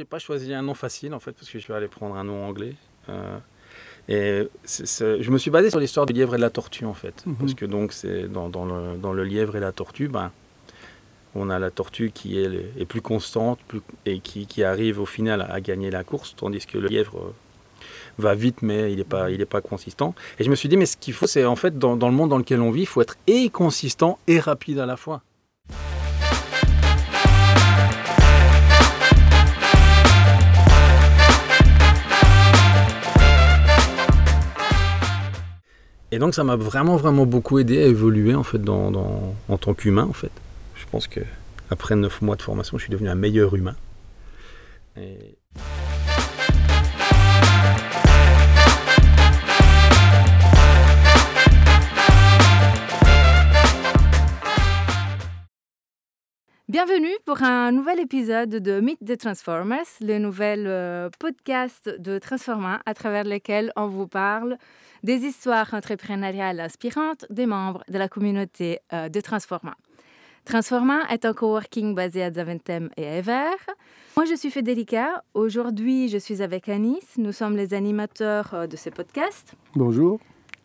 j'ai pas choisi un nom facile en fait, parce que je vais aller prendre un nom anglais. Euh, et je me suis basé sur l'histoire du lièvre et de la tortue en fait, Mhm. parce que donc c'est dans, dans le, dans le lièvre et la tortue, ben, on a la tortue qui est, est plus constante plus- et qui, qui arrive au final à, gagner la course, tandis que le lièvre euh, va vite mais il n'est pas, il est pas consistant. Et je me suis dit, mais ce qu'il faut, c'est en fait dans, dans le monde dans lequel on vit, il faut être et consistant et rapide à la fois. Et donc ça m'a vraiment vraiment beaucoup aidé à évoluer en fait dans, en tant qu'humain en fait. Je pense que après neuf mois de formation, je suis devenu un meilleur humain. Bienvenue pour un nouvel épisode de Meet the Transformers, le nouvel euh, podcast de Transforma à travers lequel on vous parle des histoires entrepreneuriales inspirantes des membres de la communauté euh, de Transforma. Transforma est un coworking basé à Zaventem et à Ever. Moi, je suis Federica. Aujourd'hui, je suis avec Anis. Nous sommes les animateurs euh, de ce podcast. Bonjour.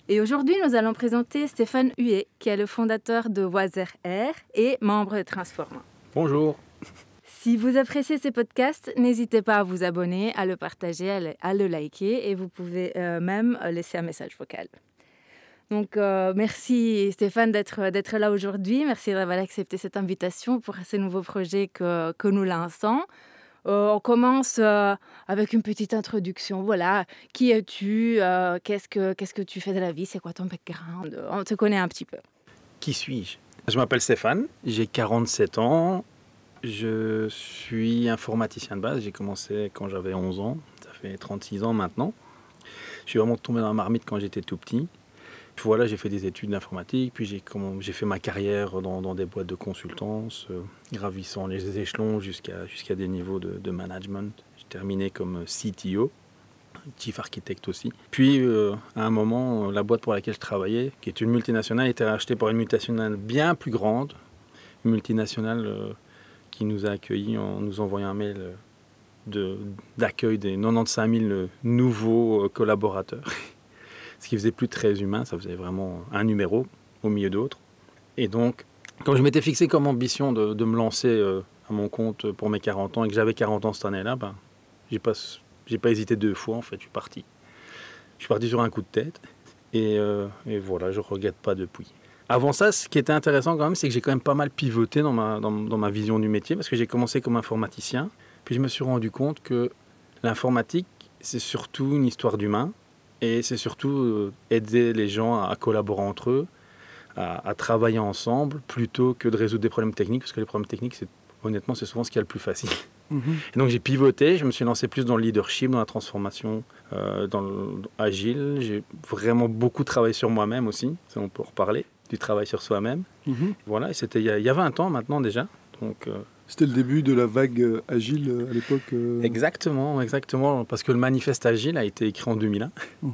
Et aujourd'hui, nous allons présenter Stéphane Huet, qui est le fondateur de Wazer Air et membre de Transforma. Bonjour. Si vous appréciez ces podcasts, n'hésitez pas à vous abonner, à le partager, à le, liker et vous pouvez euh, même euh, laisser un message vocal. Donc, euh, merci Stéphane d'être là aujourd'hui. Merci d'avoir accepté cette invitation pour ce nouveau projet que, que nous lançons. On commence avec une petite introduction. Voilà, qui es-tu Qu'est-ce que que tu fais de la vie? C'est quoi ton background? On te connaît un petit peu. Qui suis-je? Je m'appelle Stéphane, j'ai 47 ans, je suis informaticien de base, j'ai commencé quand j'avais 11 ans, ça fait 36 ans maintenant. Je suis vraiment tombé dans la marmite quand j'étais tout petit. Voilà, j'ai fait des études d'informatique, puis j'ai fait ma carrière dans, des boîtes de consultance, euh, gravissant les échelons jusqu'à des niveaux de, management. J'ai terminé comme CTO, chief architecte aussi. Puis, euh, à un moment, la boîte pour laquelle je travaillais, qui est une multinationale, était rachetée par une multinationale bien plus grande, une multinationale euh, qui nous a accueillis en nous envoyant un mail euh, d'accueil des 95 000 euh, nouveaux euh, collaborateurs. Ce qui faisait plus très humain, ça faisait vraiment un numéro au milieu d'autres. Et donc, comme je m'étais fixé comme ambition de, de me lancer à mon compte pour mes 40 ans et que j'avais 40 ans cette année-là, ben, j'ai pas, j'ai pas hésité deux fois en fait, je suis parti. Je suis parti sur un coup de tête et, et voilà, je regrette pas depuis. Avant ça, ce qui était intéressant quand même, c'est que j'ai quand même pas mal pivoté dans ma, dans, dans ma vision du métier parce que j'ai commencé comme informaticien, puis je me suis rendu compte que l'informatique, c'est surtout une histoire d'humain et c'est surtout euh, aider les gens à, collaborer entre eux, à, à travailler ensemble plutôt que de résoudre des problèmes techniques parce que les problèmes techniques, c'est, honnêtement, c'est souvent ce qu'il y a le plus facile. Mhm. Et donc j'ai pivoté, je me suis lancé plus dans le leadership, dans la transformation, euh, dans le agile. J'ai vraiment beaucoup travaillé sur moi-même aussi, ça on peut en reparler, du travail sur soi-même. Mhm. Voilà, et c'était il y, a, il y a 20 ans maintenant déjà. Donc, euh, C'était le début de la vague euh, agile euh, à l'époque. euh, exactement, exactement, parce que le manifeste agile a été écrit en 2001. mhm,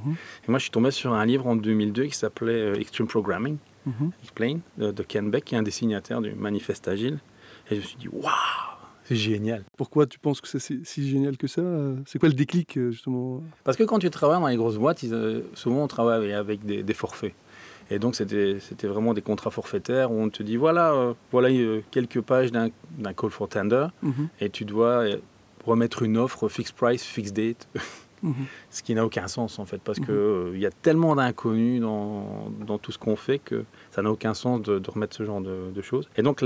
Et moi je suis tombé sur un livre en 2002 qui s'appelait Extreme Programming, mhm. Explain, de, de Ken Beck, qui est un des signataires du manifeste agile. Et je me suis dit, waouh, c'est génial. Pourquoi tu penses que c'est si, si génial que ça C'est quoi le déclic, justement? Parce que quand tu travailles dans les grosses boîtes, ils, souvent on travaille avec des, des forfaits. Et donc c'était vraiment des contrats forfaitaires où on te dit voilà, euh, voilà euh, quelques pages d'un call for tender Mhm, et tu dois euh, remettre une offre fixed price, fixed date, mhm. ce qui n'a aucun sens en fait parce Mhm. euh, il y a tellement d'inconnus dans, dans tout ce qu'on fait que ça n'a aucun sens de, de remettre ce genre de, de choses. Et donc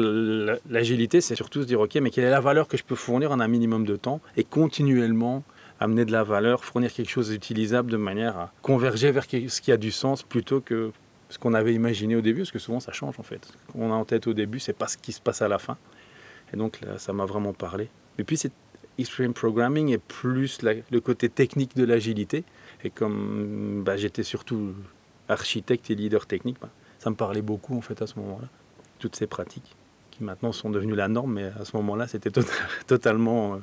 l'agilité, c'est surtout se dire ok, mais quelle est la valeur que je peux fournir en un minimum de temps et continuellement amener de la valeur, fournir quelque chose d'utilisable de manière à converger vers ce qui a du sens plutôt que ce qu'on avait imaginé au début, parce que souvent ça change en fait. Ce qu'on a en tête au début, c'est pas ce qui se passe à la fin. Et donc ça m'a vraiment parlé. Et puis c'est Extreme Programming est plus le côté technique de l'agilité. Et comme bah, j'étais surtout architecte et leader technique, bah, ça me parlait beaucoup en fait à ce moment-là. Toutes ces pratiques qui maintenant sont devenues la norme, mais à ce moment-là, c'était to- totalement euh,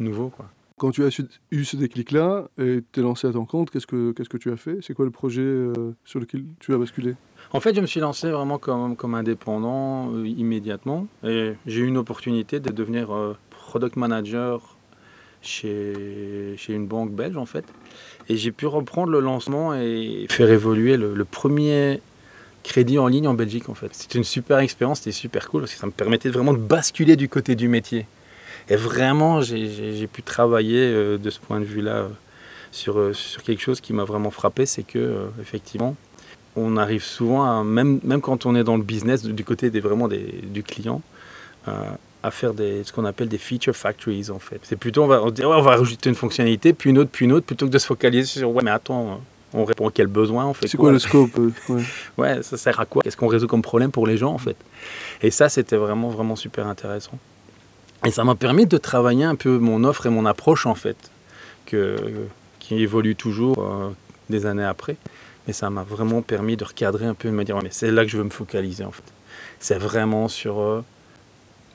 nouveau. Quoi. Quand tu as eu ce déclic-là et t'es lancé à ton compte, qu'est-ce que, qu'est-ce que tu as fait? C'est quoi le projet euh, sur lequel tu as basculé? En fait, je me suis lancé vraiment comme, comme indépendant euh, immédiatement. Et j'ai eu une opportunité de devenir euh, product manager chez, chez une banque belge en fait. Et j'ai pu reprendre le lancement et faire évoluer le, le premier crédit en ligne en Belgique en fait. C'était une super expérience, c'était super cool parce que ça me permettait vraiment de basculer du côté du métier. Et vraiment, j'ai- pu travailler euh, de ce point de vue-là euh, sur, euh, sur quelque chose qui m'a vraiment frappé, c'est que effectivement, on arrive souvent, à, même, même quand on est dans le business, du côté des, vraiment des, du client, euh, à faire des, ce qu'on appelle des feature factories en fait. C'est plutôt, on va, on, dit, Ouais, on va rajouter une fonctionnalité, puis une autre, puis une autre, plutôt que de se focaliser sur, ouais mais attends, on répond à quel besoin, on fait C'est quoi le scope ouais. Ouais, ça sert à quoi? Qu'est-ce qu'on résout comme problème pour les gens en fait? Et ça, c'était vraiment, vraiment super intéressant. Et ça m'a permis de travailler un peu mon offre et mon approche en fait, que, qui évolue toujours euh, des années après. Mais ça m'a vraiment permis de recadrer un peu et de me dire, Ouais, mais c'est là que je veux me focaliser en fait. C'est vraiment sur euh,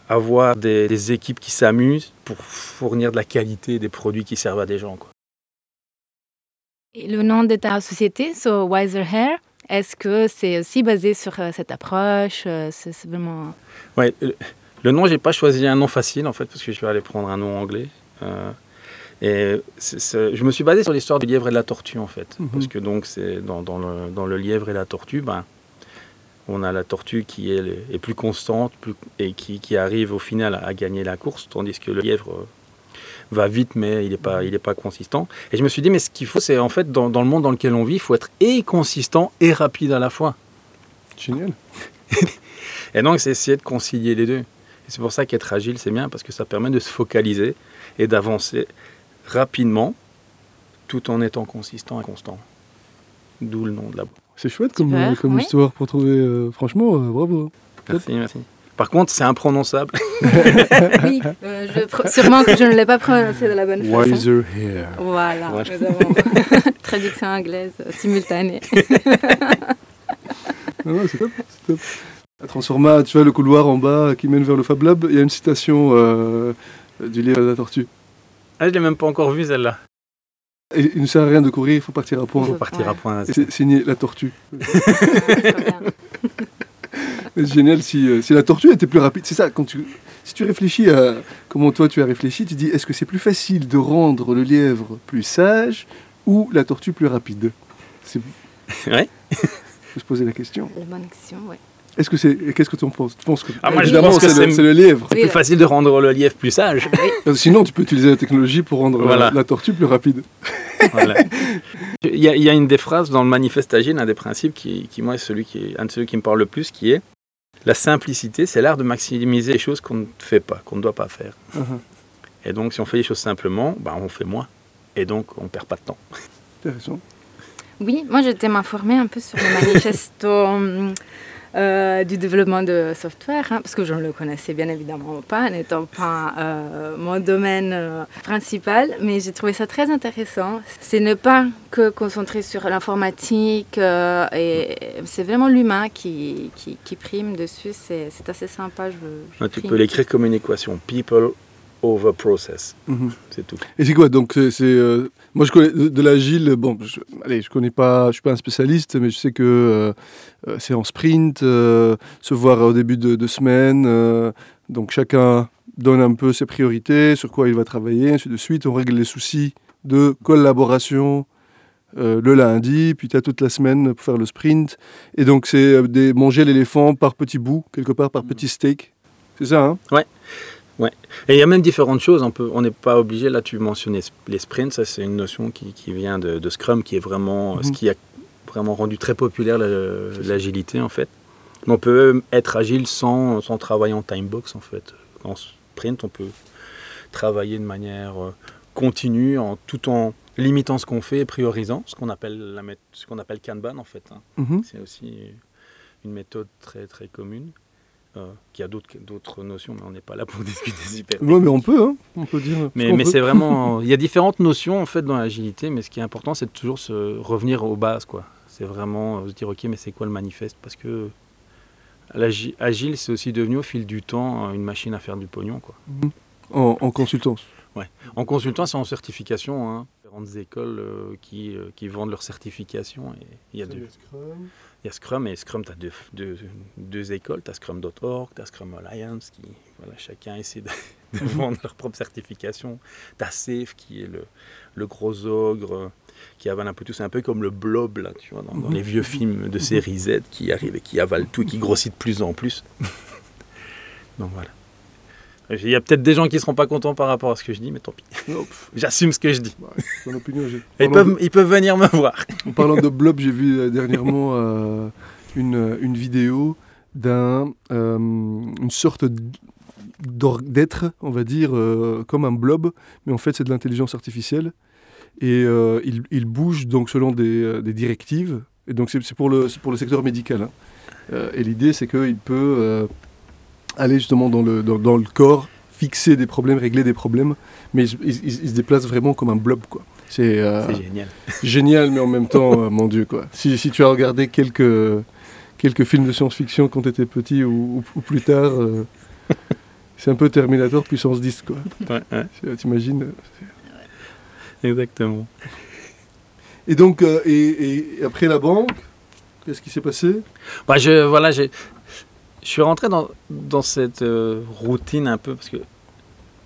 avoir des, des équipes qui s'amusent pour fournir de la qualité des produits qui servent à des gens. Quoi. Et le nom de ta société, so Wiser Hair, est-ce que c'est aussi basé sur euh, cette approche C'est c'est vraiment. Ouais, le, nom, j'ai pas choisi un nom facile en fait, parce que je vais aller prendre un nom anglais. Euh, et je me suis basé sur l'histoire du lièvre et de la tortue en fait, Mhm. parce que donc c'est dans, dans le, dans le lièvre et la tortue, ben, on a la tortue qui est, plus constante plus- et qui, qui arrive au final à, gagner la course, tandis que le lièvre euh, va vite mais il n'est pas, il est pas consistant. Et je me suis dit, mais ce qu'il faut, c'est en fait dans, dans le monde dans lequel on vit, il faut être et consistant et rapide à la fois. Génial. Et donc, c'est essayer de concilier les deux. Et c'est pour ça qu'être agile, c'est bien, parce que ça permet de se focaliser et d'avancer rapidement, tout en étant consistant et constant. D'où le nom de la boîte. C'est chouette comme, Super, euh, comme oui. histoire pour trouver. euh, franchement, euh, bravo. Merci, merci. Par contre, c'est imprononçable. oui, euh, je pro- sûrement que je ne l'ai pas prononcé de la bonne façon. Wiser Hair. Voilà, nous avons traduction anglaise simultanée. Non, non, c'est top, c'est top. À Transforma, tu vois le couloir en bas qui mène vers le Fab Lab, il y a une citation euh, du livre de la tortue. Ah, je l'ai même pas encore vue, celle-là. Et il ne sert à rien de courir, il faut partir à Il point. faut partir à point. C'est signé la tortue. C'est génial si, euh, si la tortue était plus rapide. C'est ça, quand tu, si tu réfléchis à comment toi tu as réfléchi, tu dis est-ce que c'est plus facile de rendre le lièvre plus sage ou la tortue plus rapide? C'est Ouais. faut se poser la question. La bonne question, oui. Est-ce que c'est qu'est-ce que tu en penses? Tu penses que Ah, moi, évidemment c'est le, le lièvre. C'est plus facile de rendre le lièvre plus sage. Que Sinon, tu peux utiliser la technologie pour rendre la- Voilà. la, tortue plus rapide. Voilà. Il y, a, il y a une des phrases dans le manifeste agile, un des principes qui, qui moi, est celui qui est un de ceux qui me parle le plus, qui est la simplicité, c'est l'art de maximiser les choses qu'on ne fait pas, qu'on ne doit pas faire. Uh-huh. Et donc, si on fait les choses simplement, ben, on fait moins. Et donc, on perd pas de temps. Intéressant. Oui, moi j'étais m'informer un peu sur le manifesto hum, euh, du développement de software, hein, parce que je ne le connaissais bien évidemment pas, n'étant pas euh, mon domaine euh, principal, mais j'ai trouvé ça très intéressant. C'est ne pas que concentrer sur l'informatique, euh, et c'est vraiment l'humain qui, qui, qui prime dessus, c'est c'est assez sympa. Je, je Tu peux l'écrire comme une équation. People over process. Mhm. C'est tout. Et c'est quoi Donc, c'est, c'est, euh, moi, je connais de, l'agile. Bon, je, allez, je connais pas, je suis pas un spécialiste, mais je sais que euh, euh, c'est en sprint, euh, se voir au début de, de semaine. euh, donc, chacun donne un peu ses priorités, sur quoi il va travailler, ainsi de suite. On règle les soucis de collaboration le lundi, puis tu as toute la semaine pour faire le sprint. Et donc, c'est manger l'éléphant par petits bouts, quelque part par petits steaks. C'est ça, hein? Et il y a même différentes choses. On peut- on n'est pas obligé, là tu mentionnais les sprints, ça c'est une notion qui, qui vient de, de Scrum, qui est vraiment ce Mhm. qui a vraiment rendu très populaire la- l'agilité en fait. Mais on peut être agile sans, sans travailler en time box en fait. En sprint, on peut travailler de manière euh, continue, en, tout en limitant ce qu'on fait et priorisant, ce qu'on appelle, la ce qu'on appelle Kanban en fait. hein. Mhm. C'est aussi une méthode très très commune. Euh, qui a d'autres d'autres notions, mais on n'est pas là pour discuter super. Ouais, mais on peut, hein on peut dire. Mais, c'est vraiment. Il y a différentes notions en fait dans l'agilité, mais ce qui est important, c'est de toujours se revenir aux bases, quoi. C'est vraiment euh, se dire, ok, mais c'est quoi le manifeste? Parce que agile, c'est aussi devenu au fil du temps euh, une machine à faire du pognon, quoi. En, en consultance. En consultant, c'est en certification. hein. grandes écoles euh, qui, euh, qui vendent leur certification. Et il y a, deux, il y a Scrum et Scrum, tu as deux, deux, deux écoles. Tu as Scrum.org, tu as Scrum Alliance, qui, voilà, chacun essaie de, de vendre leur propre certification. Tu as Safe, qui est le, le gros ogre qui avale un peu tout. C'est un peu comme le blob, là, tu vois, dans, dans les vieux films de série Z qui arrive et qui avale tout et qui grossit de plus en plus. Donc voilà. Il y a peut-être des gens qui ne seront pas contents par rapport à ce que je dis, mais tant pis. J'assume ce que je dis. Ouais, opinion, Ils peuvent, ils peuvent venir me voir. En parlant de blob, j'ai vu euh, dernièrement euh, une, une vidéo d'un euh, une sorte d- d'or- d'être, on va dire, euh, comme un blob, mais en fait c'est de l'intelligence artificielle. Et il, il bouge donc selon des, des directives. Et donc c'est pour le, pour le secteur médical. hein. Et l'idée c'est qu'il peut aller justement dans le, dans, dans le corps, fixer des problèmes, régler des problèmes, mais il, se- il- il se déplace vraiment comme un blob. quoi. C'est euh, génial. génial, mais en même temps, euh, mon Dieu, quoi. Si, si tu as regardé quelques, quelques films de science-fiction quand tu étais petit ou, ou- ou plus tard, euh, c'est un peu Terminator puissance 10, quoi. Ouais, ouais, C'est- T'imagines exactement. Et donc, euh, et, et après la banque, qu'est-ce qui s'est passé? Bah, je, voilà, j'ai- je suis rentré dans, dans cette euh, routine un peu parce que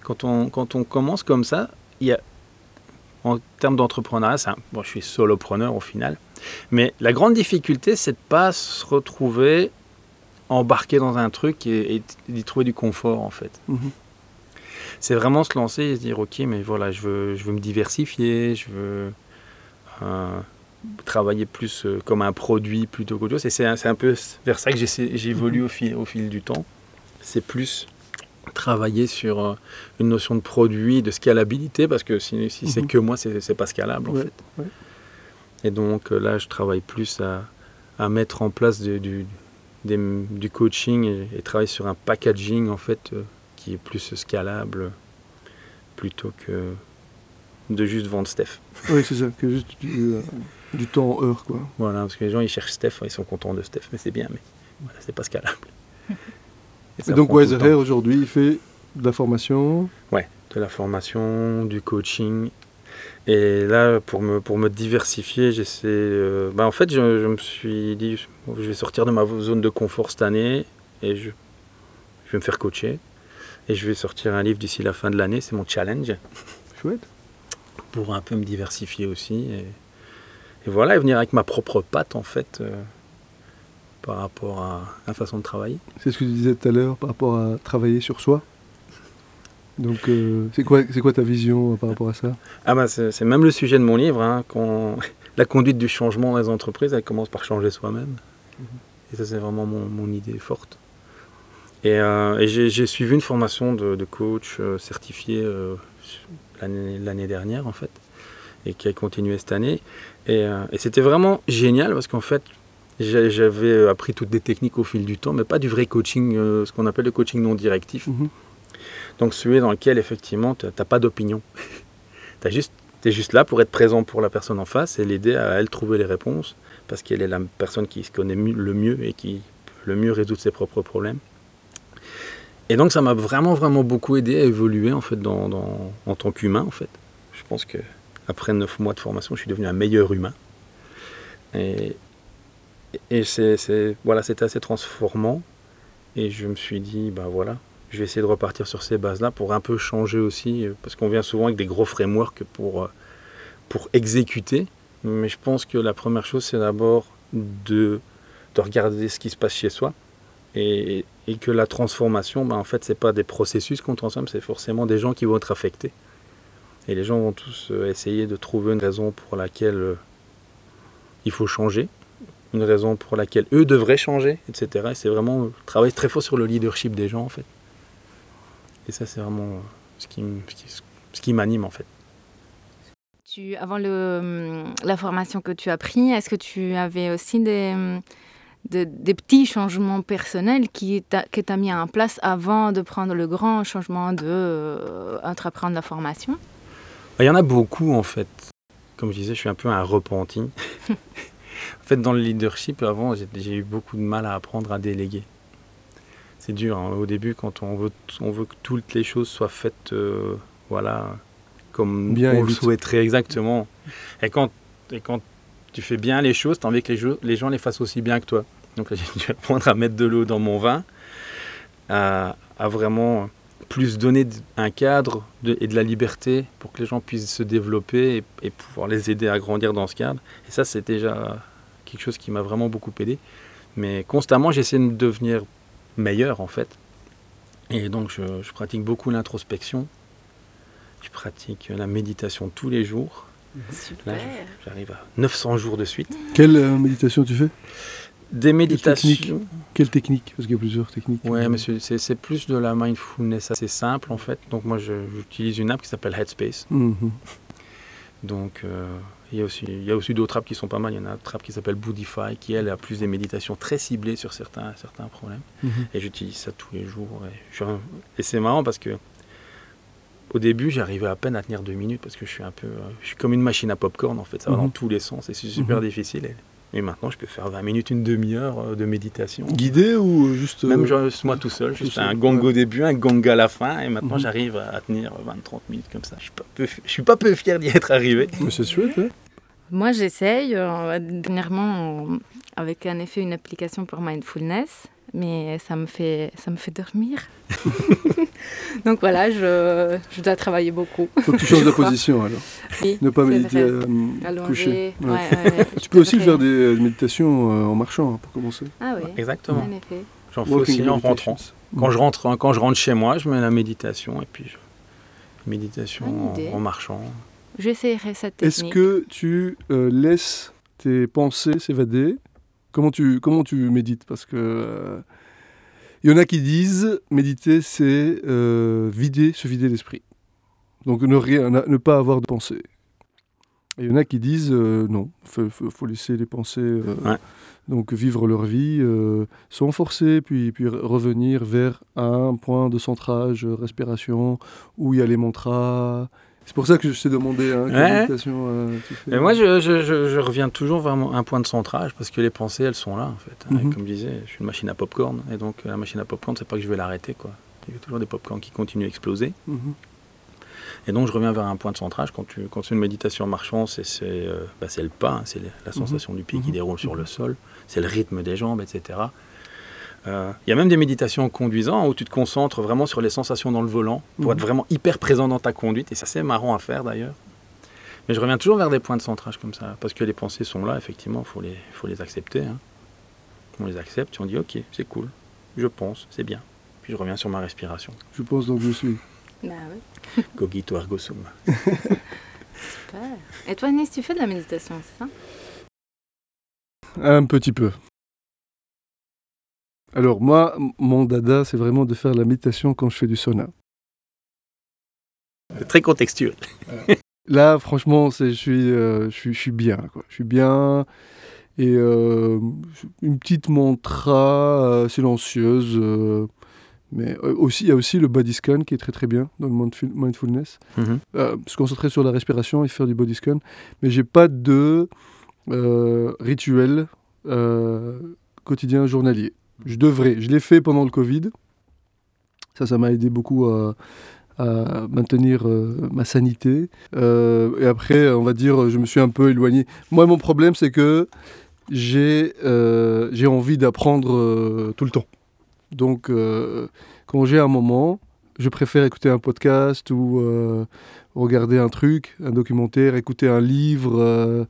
quand on, quand on commence comme ça, il y a, en termes d'entrepreneuriat, bon, je suis solopreneur au final, mais la grande difficulté, c'est de pas se retrouver embarqué dans un truc et, et d'y trouver du confort en fait. Mhm. C'est vraiment se lancer et se dire ok, mais voilà, je veux, je veux me diversifier, je veux euh, travailler plus euh, comme un produit plutôt qu'autre chose. Et c'est un, un peu vers ça que j'évolue au fil, au fil du temps. C'est plus travailler sur euh, une notion de produit, de scalabilité, parce que si, si c'est Mhm. que moi, c'est pas scalable en Ouais, fait. ouais. Et donc euh, là, je travaille plus à, à mettre en place du, du, des- du coaching et, et travailler sur un packaging en fait euh, qui est plus scalable plutôt que de juste vendre Steph. Oui, c'est ça, que juste euh, du temps en heure, quoi. Voilà, parce que les gens ils cherchent Steph, ils sont contents de Steph, mais c'est bien, mais voilà, c'est pas scalable. Et donc. Hair, aujourd'hui, il fait de la formation. Ouais, de la formation, du coaching. Et là, pour me, pour me diversifier, j'essaie. euh, bah, en fait, je, je me suis dit, je vais sortir de ma zone de confort cette année et je, je vais me faire coacher. Et je vais sortir un livre d'ici la fin de l'année, c'est mon challenge, Chouette. pour un peu me diversifier aussi. Et, et voilà, et venir avec ma propre patte, en fait, euh, par rapport à la façon de travailler. C'est ce que tu disais tout à l'heure par rapport à travailler sur soi. Donc, euh, c'est quoi, c'est quoi ta vision euh, par rapport à ça? Ah bah c'est même le sujet de mon livre, hein, quand la conduite du changement dans les entreprises, elle commence par changer soi-même. Et ça c'est vraiment mon, mon idée forte. Et, euh, et j'ai suivi une formation de, de coach certifié l'année l'année dernière en fait, et qui a continué cette année. Et, euh, et c'était vraiment génial parce qu'en fait j'avais appris toutes des techniques au fil du temps, mais pas du vrai coaching, euh, ce qu'on appelle le coaching non directif. Mhm. Donc celui dans lequel effectivement tu n'as pas d'opinion. tu juste, es juste là pour être présent pour la personne en face et l'aider à elle trouver les réponses parce qu'elle est la personne qui se connaît le mieux et qui peut le mieux résoudre ses propres problèmes. Et donc ça m'a vraiment vraiment beaucoup aidé à évoluer en fait dans, dans- en tant qu'humain en fait. Je pense que après neuf mois de formation, je suis devenu un meilleur humain. Et, c'est, voilà, c'était assez transformant. Et je me suis dit, bah voilà, je vais essayer de repartir sur ces bases-là pour un peu changer aussi, parce qu'on vient souvent avec des gros frameworks pour, euh, pour exécuter. Mais je pense que la première chose, c'est d'abord de, de regarder ce qui se passe chez soi. Et, que la transformation, bah, en fait, c'est pas des processus qu'on transforme, c'est forcément des gens qui vont être affectés. Et les gens vont tous euh, essayer de trouver une raison pour laquelle euh, il faut changer, une raison pour laquelle eux devraient changer, etc. Et c'est vraiment euh, travailler très fort sur le leadership des gens, en fait. Et ça, c'est vraiment ce qui, m'anime, en fait. Avant hum, la formation que tu as pris, est-ce que tu avais aussi des, hum, de- des petits changements personnels qui que tu as mis en place avant de prendre le grand changement de euh, entreprendre la formation? Il y en a beaucoup, en fait. Comme je disais, je suis un peu un repenti. en fait, dans le leadership, avant, j'ai eu beaucoup de mal à apprendre à déléguer. C'est dur, hein. au début, quand on veut, on veut que toutes les choses soient faites, euh, voilà, comme Bien on le souhaiterait exactement. Et quand, et quand tu fais bien les choses, tu as envie que les, jeux- les gens les fassent aussi bien que toi. Donc là, j'ai dû apprendre à mettre de l'eau dans mon vin, à, à vraiment plus donner un cadre de- et de la liberté pour que les gens puissent se développer et, et pouvoir les aider à grandir dans ce cadre. Et ça, c'est déjà quelque chose qui m'a vraiment beaucoup aidé. Mais constamment, j'essaie de devenir meilleur en fait. Et donc, je, je pratique beaucoup l'introspection. Je pratique la méditation tous les jours. Super. Là, J'arrive à 900 jours de suite. Quelle euh, méditation tu fais? Des méditations. technique Quelle technique Parce qu'il y a plusieurs techniques. Ouais, mais c'est- plus de la mindfulness assez simple en fait. Donc moi, j'utilise une app qui s'appelle Headspace. Mhm. Donc euh, il y a aussi, d'autres apps qui sont pas mal. Il y en a une autre app qui s'appelle Boodify qui elle a plus des méditations très ciblées sur certains, certains problèmes. Mhm. Et j'utilise ça tous les jours. Et, c'est marrant parce que au début, j'arrivais à peine à tenir deux minutes parce que je suis un peu, euh, je suis comme une machine à popcorn en fait. Ça va Mhm. dans tous les sens et c'est super Mhm. difficile. Et, maintenant, je peux faire 20 minutes, une demi-heure euh, de méditation. Guidé ou juste. euh, Même je- moi tout seul, juste un gong au début, un gong à la fin, et maintenant Mhm. j'arrive à tenir 20-30 minutes comme ça. Je suis pas peu, je suis pas peu fier d'y être arrivé. mais c'est chouette, hein Moi, j'essaye euh, dernièrement euh, avec en effet une application pour mindfulness, mais ça me fait, ça me fait dormir. Donc voilà, je, je dois travailler beaucoup. Faut que tu changes crois. position alors. Oui, Ne pas méditer euh, couché. ouais, Ouais. ouais, ouais, Tu peux aussi vrai. faire des euh, méditations euh, en marchant hein, pour commencer. Ah oui, Exactement. en effet. J'en fais aussi en rentrant. Quand je rentre, quand je rentre chez moi, je mets la méditation et puis je... méditation en, en marchant. J'essayerai cette Est-ce technique. que tu euh, laisses tes pensées s'évader comment tu, comment tu médites? Parce que euh, il y en a qui disent méditer, c'est euh, vider, se vider l'esprit. Donc ne, rien, ne pas avoir de pensée. Et il y en a qui disent euh, non, il faut, laisser les pensées euh, Ouais. donc vivre leur vie euh, sans forcer, puis, puis re- revenir vers un point de centrage, euh, respiration, où il y a les mantras. C'est pour ça que je t'ai demandé hein, quelle Ouais. méditation euh, tu fais. Moi, je, je- je- je reviens toujours vers mon- un point de centrage parce que les pensées, elles sont là en fait. Mhm. Comme je disais, je suis une machine à popcorn et donc la machine à popcorn, c'est pas que je vais l'arrêter quoi. Il y a toujours des popcorns qui continuent à exploser. Mhm. Et donc je reviens vers un point de centrage. Quand tu, quand une méditation en marchant, c'est euh, bah, c'est le pas, hein, c'est la sensation du pied qui Mhm. déroule sur le sol, c'est le rythme des jambes, etc. Euh, Il y a même des méditations en conduisant où tu te concentres vraiment sur les sensations dans le volant pour Mhm. être vraiment hyper présent dans ta conduite. Et ça, c'est marrant à faire d'ailleurs. Mais je reviens toujours vers des points de centrage comme ça, parce que les pensées sont là, effectivement, il faut les, faut les accepter. hein. On les accepte et on dit ok, c'est cool, je pense, c'est bien. Puis je reviens sur ma respiration. Je pense donc je suis. Bah oui, Cogito ergo sum. super. Et toi, Nice, tu fais de la méditation, c'est ça? Un petit peu. Alors moi, mon dada, c'est vraiment de faire la méditation quand je fais du sauna. Très contextuel. Là, franchement, c'est, je, suis, euh, je, suis, je suis bien. Quoi. Je suis bien. Et euh, une petite mantra euh, silencieuse. mais aussi, il y a aussi le body scan qui est très très bien dans le mindful- mindfulness. Mhm. Euh, se concentrer sur la respiration et faire du body scan. Mais j'ai pas de rituel quotidien journalier. Je devrais. Je l'ai fait pendant le Covid. Ça, ça m'a aidé beaucoup à, maintenir euh, ma sanité. Euh, et après, on va dire, je me suis un peu éloigné. Moi, mon problème, c'est que j'ai euh, envie d'apprendre tout le temps. Donc, quand j'ai un moment, je préfère écouter un podcast ou regarder un truc, un documentaire, écouter un livre.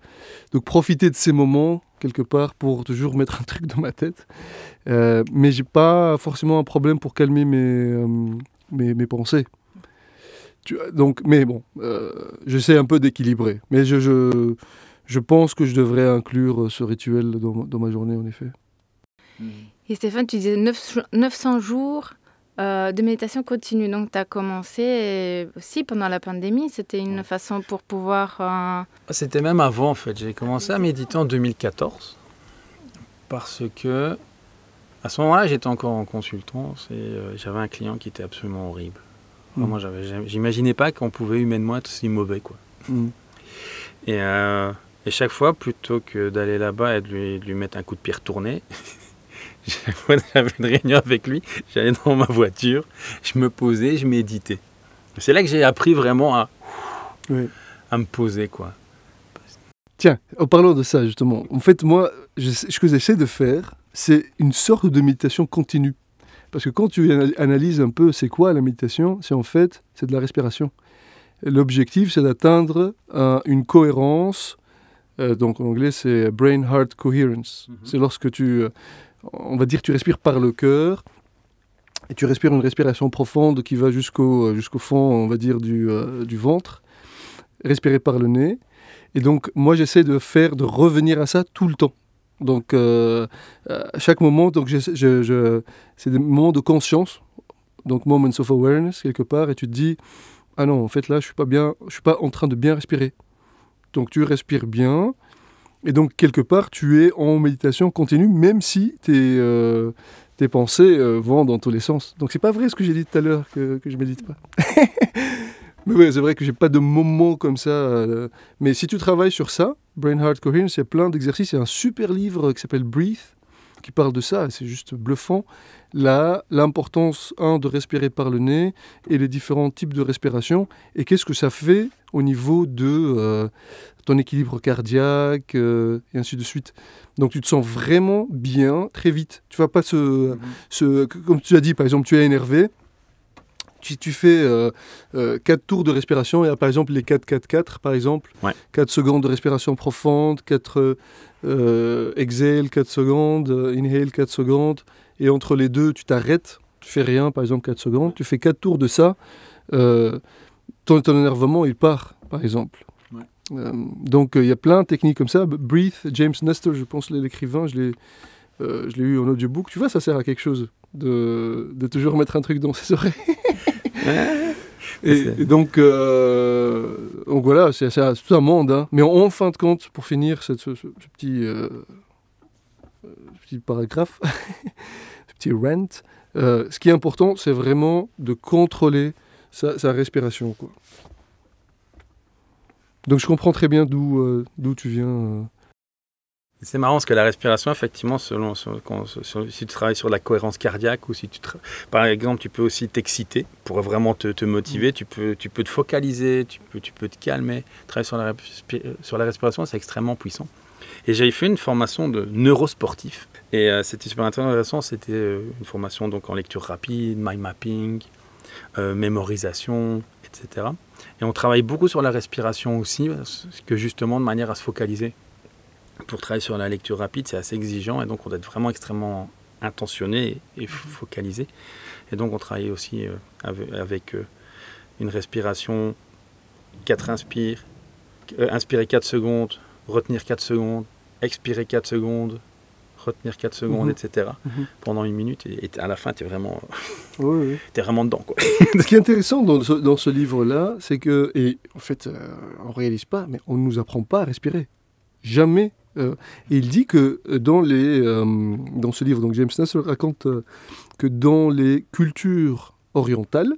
donc, profiter de ces moments, quelque part, pour toujours mettre un truc dans ma tête. Euh, mais j'ai pas forcément un problème pour calmer mes, euh, mes, pensées. Donc, mais bon, euh, j'essaie un peu d'équilibrer. Mais je, je, je pense que je devrais inclure ce rituel dans, dans ma journée, en effet. Et Stéphane, tu disais 9 900 jours euh, de méditation continue. Donc, tu as commencé aussi pendant la pandémie. C'était une façon pour pouvoir. euh, C'était même avant en fait. J'ai commencé à méditer en 2014 parce que à ce moment-là, j'étais encore en consultance et euh, j'avais un client qui était absolument horrible. J'avais, j'avais- j'imaginais pas qu'on pouvait humainement être si mauvais quoi. Mm. Et, euh, et chaque fois, plutôt que d'aller là-bas et de lui, de lui mettre un coup de pied retourné, j'avais une réunion avec lui, j'allais dans ma voiture, je me posais, je méditais. C'est là que j'ai appris vraiment à, Oui. à me poser, quoi. Tiens, en parlant de ça, justement, en fait, moi, je- ce que j'essaie de faire, c'est une sorte de méditation continue. Parce que quand tu ana- analyses un peu c'est quoi la méditation, c'est en fait, c'est de la respiration. L'objectif, c'est d'atteindre un- une cohérence, euh, donc en anglais, c'est brain-heart coherence. Mhm. C'est lorsque tu, euh, on va dire, tu respires par le cœur, et tu respires une respiration profonde qui va jusqu'au jusqu'au fond, on va dire, du, euh, du ventre, respirer par le nez. Et donc, moi, j'essaie de faire, de revenir à ça tout le temps. Donc, euh, à chaque moment, donc c'est des moments de conscience, donc moments of awareness quelque part, et tu te dis, ah non, en fait là, je suis pas bien, je suis pas en train de bien respirer. Donc, tu respires bien, et donc quelque part, tu es en méditation continue, même si tes, euh, tes pensées euh, vont dans tous les sens. Donc, c'est pas vrai ce que j'ai dit tout à l'heure que, que je médite pas. Mais oui, c'est vrai que j'ai pas de moment comme ça. euh, mais si tu travailles sur ça, Brain Heart Coherence, il y a plein d'exercices. Il y a un super livre qui s'appelle Breathe, qui parle de ça. C'est juste bluffant. Là, l'importance, un, de respirer par le nez et les différents types de respiration. Et qu'est-ce que ça fait au niveau de euh, ton équilibre cardiaque euh, et ainsi de suite. Donc tu te sens vraiment bien très vite. Tu vas pas se, se- comme tu as dit, par exemple, tu es énervé. Si tu fais 4 tours de respiration, a par exemple les 4-4-4, par exemple. Ouais. 4 secondes de respiration profonde, 4 euh, exhale, 4 secondes, euh, inhale, 4 secondes. Et entre les deux, tu t'arrêtes, tu fais rien, par exemple 4 secondes. Tu fais 4 tours de ça. euh, ton, ton énervement, il part, par exemple. Ouais. Euh, donc euh, il y a plein de techniques comme ça. Breathe, James Nestor, je pense l'écrivain, je l'ai euh, je l'ai eu en audiobook. Tu vois, ça sert à quelque chose de, de toujours mettre un truc dans ses oreilles. Et, donc, euh, donc voilà, c'est tout un monde. hein. Mais en, en fin de compte, pour finir cette- ce, ce- ce petit, euh, petit paragraphe, ce petit rant, euh, ce qui est important, c'est vraiment de contrôler sa, sa respiration. Quoi. Donc je comprends très bien d'où euh, d'où tu viens. euh. C'est marrant parce que la respiration, effectivement, selon, selon- quand- sur- si tu travailles sur la cohérence cardiaque ou si tu, tra- par exemple, tu peux aussi t'exciter pour vraiment te, te motiver. Tu peux, tu peux te focaliser, tu peux, tu peux te calmer. Travailler sur la, sur la respiration, c'est extrêmement puissant. Et j'avais fait une formation de neurosportif et euh, c'était super intéressant. C'était euh, une formation donc en lecture rapide, mind mapping, euh, mémorisation, etc. Et on travaille beaucoup sur la respiration aussi, parce que justement de manière à se focaliser pour travailler sur la lecture rapide, c'est assez exigeant et donc on doit être vraiment extrêmement intentionné et, et focalisé. Et donc on travaille aussi euh, avec, euh, une respiration 4 inspire, euh, inspirer 4 secondes, retenir 4 secondes, expirer 4 secondes, retenir 4 secondes, Mhm. etc. Mhm. pendant une minute et, et à la fin tu es vraiment, Oui, oui. t'es vraiment dedans. Quoi. Ce qui est intéressant dans ce, dans ce livre-là, c'est que, et en fait, euh, on ne réalise pas, mais on ne nous apprend pas à respirer. Jamais. Euh, et il dit que euh, dans, les, euh, dans ce livre, donc James Nestor raconte euh, que dans les cultures orientales,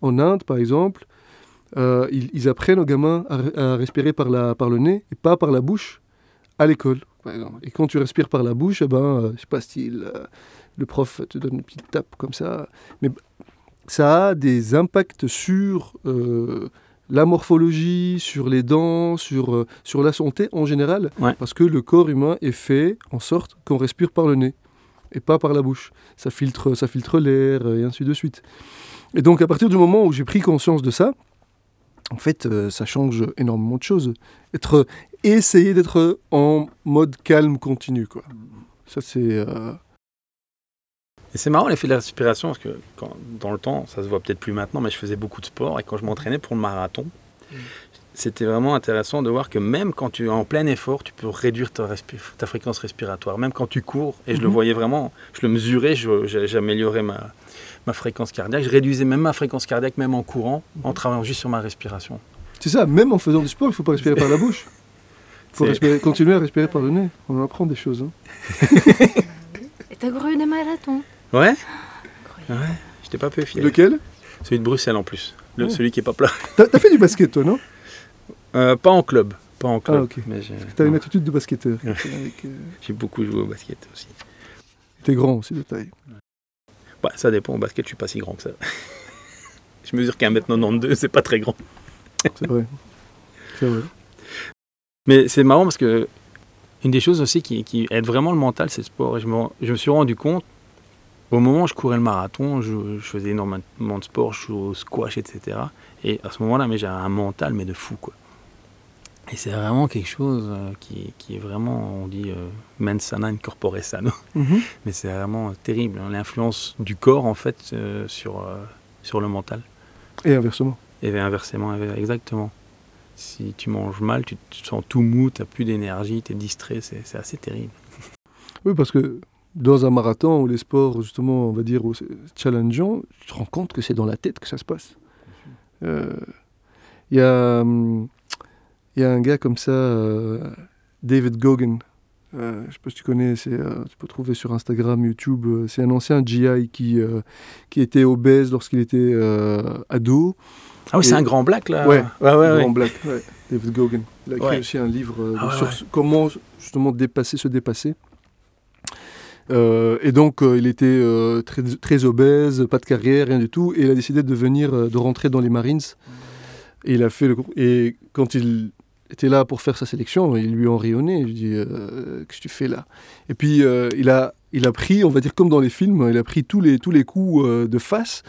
en Inde par exemple, euh, ils, ils apprennent aux gamins à respirer par, la, par le nez et pas par la bouche à l'école. Par exemple. Et quand tu respires par la bouche, eh ben, euh, je sais pas, style, euh, le prof te donne une petite tape comme ça. Mais ça a des impacts sur euh, la morphologie, sur les dents, sur, sur la santé en général, Ouais. parce que le corps humain est fait en sorte qu'on respire par le nez et pas par la bouche. Ça filtre, ça filtre l'air et ainsi de suite. Et donc à partir du moment où j'ai pris conscience de ça, en fait, euh, ça change énormément de choses. Être, essayer d'être en mode calme continu, quoi. Ça c'est euh, Et c'est marrant l'effet de la respiration parce que quand, dans le temps, ça se voit peut-être plus maintenant, mais je faisais beaucoup de sport et quand je m'entraînais pour le marathon, c'était vraiment intéressant de voir que même quand tu es en plein effort, tu peux réduire ta, fréquence respiratoire. Même quand tu cours, et je le Mhm. voyais vraiment, je le mesurais, j'améliorais ma, ma fréquence cardiaque, je réduisais même ma fréquence cardiaque, même en courant, en travaillant juste sur ma respiration. C'est ça, même en faisant du sport, il ne faut pas respirer par la bouche. Il faut C'est- respirer- continuer à respirer par le nez. On en apprend des choses. hein. Et t'as couru des marathons Ouais Ouais, j'étais pas peu fier. Lequel? Celui de Bruxelles en plus, le, celui qui est pas plat. T'as as fait du basket, toi, non? Euh, pas en club, pas en club. Ah, ok. mais j'ai- T'as une attitude de basketteur. Ouais. Euh, j'ai beaucoup joué au basket aussi. T'es grand aussi de taille. Bah, ça dépend, au basket, je suis pas si grand que ça. je mesure qu'un mètre 92, c'est pas très grand. C'est vrai. C'est vrai. Mais c'est marrant parce que une des choses aussi qui, qui aide vraiment le mental, c'est le sport. Et je me, je me suis rendu compte, au moment où je courais le marathon, je, je faisais énormément de sport, je jouais au squash, etc. Et à ce moment-là, mais j'avais un mental, mais de fou, quoi. Et c'est vraiment quelque chose euh, qui, qui est vraiment, on dit, euh, mens sana in corpore sano. Mhm. Mais c'est vraiment terrible, hein, l'influence du corps, en fait, euh, sur, euh, sur le mental. Et inversement. Et inversement, exactement. Si tu manges mal, tu te sens tout mou, tu n'as plus d'énergie, tu es distrait, c'est assez terrible. Oui, parce que dans un marathon ou les sports, justement, on va dire, où c'est challengeant, tu te rends compte que c'est dans la tête que ça se passe. Euh, Il y, a, hum, il y a un gars comme ça, euh, David Gogan. Euh, je ne sais pas si tu connais, tu peux trouver sur Instagram, YouTube. c'est un ancien GI qui, qui était obèse lorsqu'il était ado. Ah oui, c'est un grand black là Ouais. ouais, ouais, ouais. Grand Black, ouais. David Gogan. Il a écrit aussi un livre euh, Ah sur comment justement dépasser, se dépasser. Euh, et donc, euh, il était très, très obèse, pas de carrière, rien du tout. Et il a décidé de venir, de rentrer dans les Marines. Et il a fait le Et quand il était là pour faire sa sélection, il lui ont rayonné. Je lui euh, qu'est-ce que tu fais là? Et puis, il, a, il a pris, on va dire comme dans les films, il a pris tous les, tous les coups euh, de face.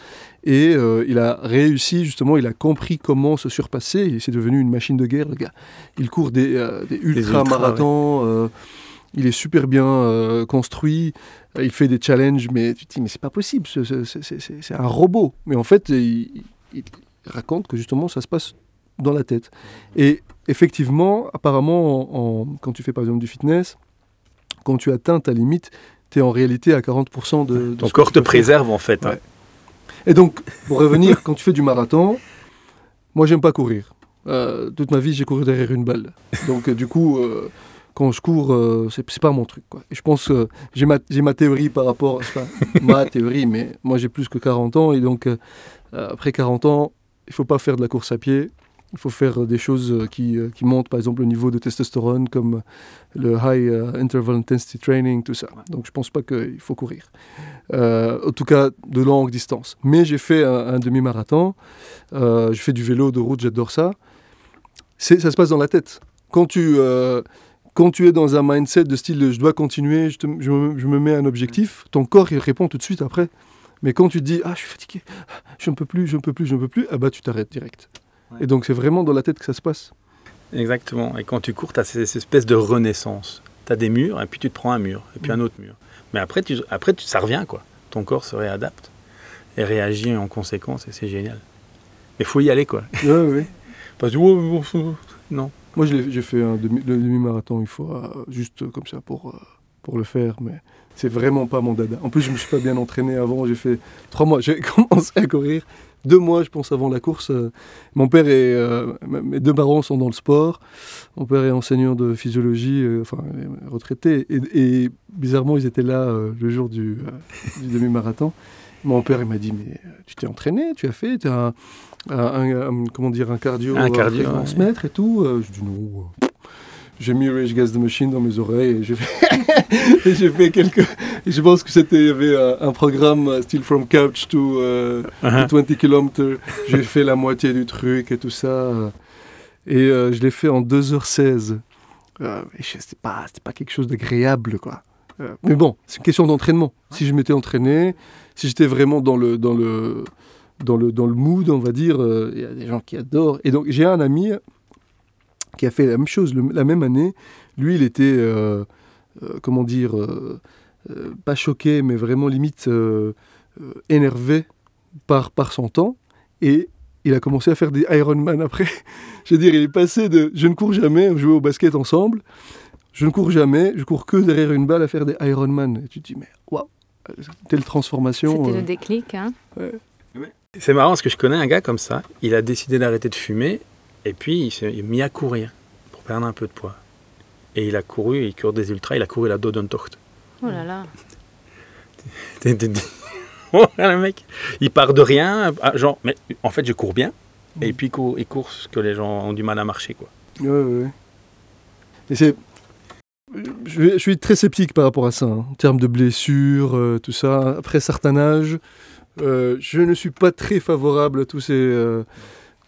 Et euh, il a réussi, justement, il a compris comment se surpasser. Et c'est devenu une machine de guerre, le gars. Il court des, euh, des ultra-marathons. il est super bien construit. Il fait des challenges, mais tu te dis, mais c'est pas possible. ce- ce- c'est- un robot. Mais en fait, il, il raconte que justement, ça se passe dans la tête. Et effectivement, apparemment, en- en- quand tu fais par exemple du fitness, quand tu atteins ta limite, tu es en réalité à 40% de, de Ton corps te préserve en fait. hein. Et donc, pour revenir, quand tu fais du marathon, moi, j'aime pas courir. Euh, toute ma vie, j'ai couru derrière une balle. Donc, euh, du coup, euh, quand je cours, euh, c'est pas mon truc. Quoi. Et je pense que j'ai ma, théorie par rapport. Enfin, ma théorie, mais moi, j'ai plus que 40 ans. Et donc, après 40 ans, il faut pas faire de la course à pied. Il faut faire des choses qui, qui montent, par exemple, le niveau de testostérone, comme le high euh, interval intensity training, tout ça. Donc, je pense pas qu'il faut courir. Euh, en tout cas, de longue distance. Mais j'ai fait un, un demi-marathon. Euh, je fais du vélo de route, j'adore ça. Ça se passe dans la tête. Quand tu, quand tu es dans un mindset de style de, je dois continuer, je, te- je me, je me mets un objectif, ton corps il répond tout de suite après. Mais quand tu te dis ah je suis fatigué, je ne peux plus, je ne peux plus, je ne peux plus, ah bah tu t'arrêtes direct. Ouais. Et donc c'est vraiment dans la tête que ça se passe. Exactement. Et quand tu cours, tu as cette espèce de renaissance. Tu as des murs, et puis tu te prends un mur, et puis un autre mur. Mais après, tu, après tu, ça revient, quoi. Ton corps se réadapte et réagit en conséquence, et c'est génial. Mais faut y aller, quoi. Ouais, ouais. Parce que, oh, oh, oh, non. Moi, j'ai fait un demi, le demi-marathon une fois, euh, juste comme ça pour, euh, pour le faire, mais c'est vraiment pas mon dada. En plus, je me suis pas bien entraîné avant. J'ai fait trois mois. J'ai commencé à courir deux mois, je pense, avant la course. Euh, Mon père et euh, mes deux parents sont dans le sport. Mon père est enseignant de physiologie, euh, enfin retraité, et, et bizarrement, ils étaient là le jour du, du demi-marathon. Mon père, il m'a dit, mais tu t'es entraîné, tu as fait, tu as un, un- un- comment dire, un cardio, Un cardio, euh, ouais. se mettre et tout. Je dis non. J'ai mis Rage Against the Machine dans mes oreilles et j'ai fait, quelques. et je pense que c'était il y avait un, programme euh, Still from Couch to, euh, Uh-huh. to 20 km. J'ai fait la moitié du truc et tout ça. Et euh, je l'ai fait en 2h16. Euh, c'était pas, c'était pas quelque chose d'agréable, quoi. Euh, mais bon, c'est une question d'entraînement. Si je m'étais entraîné, si j'étais vraiment dans le, dans le, dans le, dans le mood, on va dire, il y a des gens qui adorent. Et donc, j'ai un ami qui a fait la même chose le- la même année. Lui, il était, euh, euh, comment dire, euh, euh, pas choqué, mais vraiment limite euh, euh, énervé par, par son temps. Et il a commencé à faire des Ironman après. je veux dire, il est passé de je ne cours jamais, on jouait au basket ensemble. Je ne cours jamais, je cours que derrière une balle à faire des Ironman. Et tu te dis, mais waouh, telle transformation. C'était euh, le déclic. Hein C'est marrant parce que je connais un gars comme ça. Il a décidé d'arrêter de fumer et puis il s'est mis à courir pour perdre un peu de poids. Et il a couru, il court des ultras, il a couru la Dodontocht. Oh là là. Oh, le mec, il part de rien, ah, genre, mais en fait je cours bien. Et puis il court, il court ce que les gens ont du mal à marcher, quoi. Ouais, ouais, ouais. Et c'est. Je, suis très sceptique par rapport à ça, hein, en termes de blessures, euh, tout ça. Après un certain âge, euh, je ne suis pas très favorable à tous ces, euh,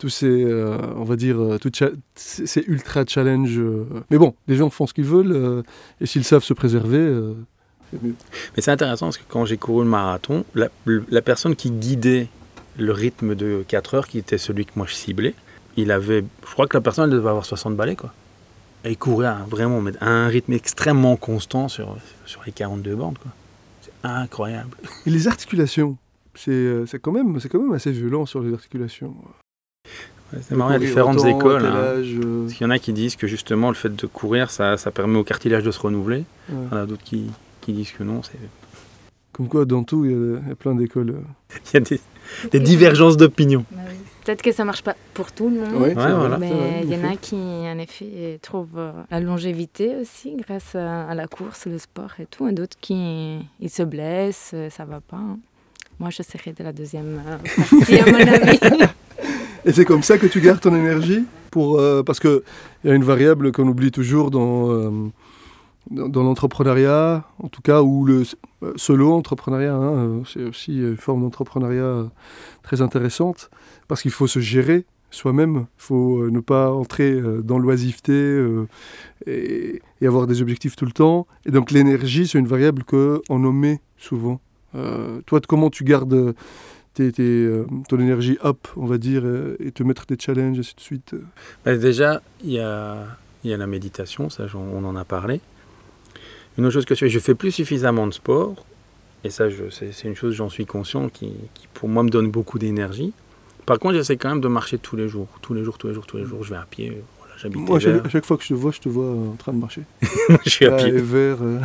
tous ces, euh, on va dire, euh, tout ces ultra challenge. euh. Mais bon, les gens font ce qu'ils veulent et s'ils savent se préserver, c'est mieux. Mais c'est intéressant parce que quand j'ai couru le marathon, la, la personne qui guidait le rythme de 4 heures, qui était celui que moi je ciblais, il avait, je crois que la personne elle devait avoir 60 balais quoi. Et il courait à, vraiment mais à un rythme extrêmement constant sur, sur les 42 bandes quoi. C'est incroyable. Et les articulations, c'est c'est quand, même- c'est quand même assez violent sur les articulations. Ouais, C'est marrant, il y a différentes autant, écoles. hein. âge, euh, Parce qu'il y en a qui disent que justement le fait de courir, ça, ça permet au cartilage de se renouveler. ouais. Il y en a d'autres qui, qui disent que non. c'est- Comme quoi, dans tout, il y a- il y, a plein d'écoles. euh. Il y a des, des divergences d'opinion. Bah oui. Peut-être que ça marche pas pour tout le monde. Ouais, voilà. Mais il y en a qui, en effet, trouvent euh, la longévité aussi grâce à, la course, le sport et tout. Et d'autres qui ils se blessent, ça va pas. hein. Moi, je serais de la deuxième partie, à mon avis. Et c'est comme ça que tu gardes ton énergie pour, euh, Parce qu'il y a une variable qu'on oublie toujours dans, euh, dans, l'entrepreneuriat, en tout cas, ou le euh, solo-entrepreneuriat. hein, c'est aussi une forme d'entrepreneuriat très intéressante, parce qu'il faut se gérer soi-même. Il faut ne pas entrer dans l'oisiveté et, avoir des objectifs tout le temps. Et donc l'énergie, c'est une variable qu'on omet souvent. Toi, comment tu gardes tes- tes, euh, ton énergie up, on va dire, et te mettre des challenges, ainsi de suite. Bah, déjà, il y a, y a la méditation, ça on en a parlé. Une autre chose que je fais, je fais plus suffisamment de sport, et ça c'est une chose j'en suis conscient qui, qui, pour moi me donne beaucoup d'énergie. Par contre, j'essaie quand même de marcher tous les jours, tous les jours, tous les jours, tous les jours. Je vais à pied. Voilà, j'habite Moi, à chaque, fois que je te vois, je te vois en train de marcher. je suis à pied. et vert, euh,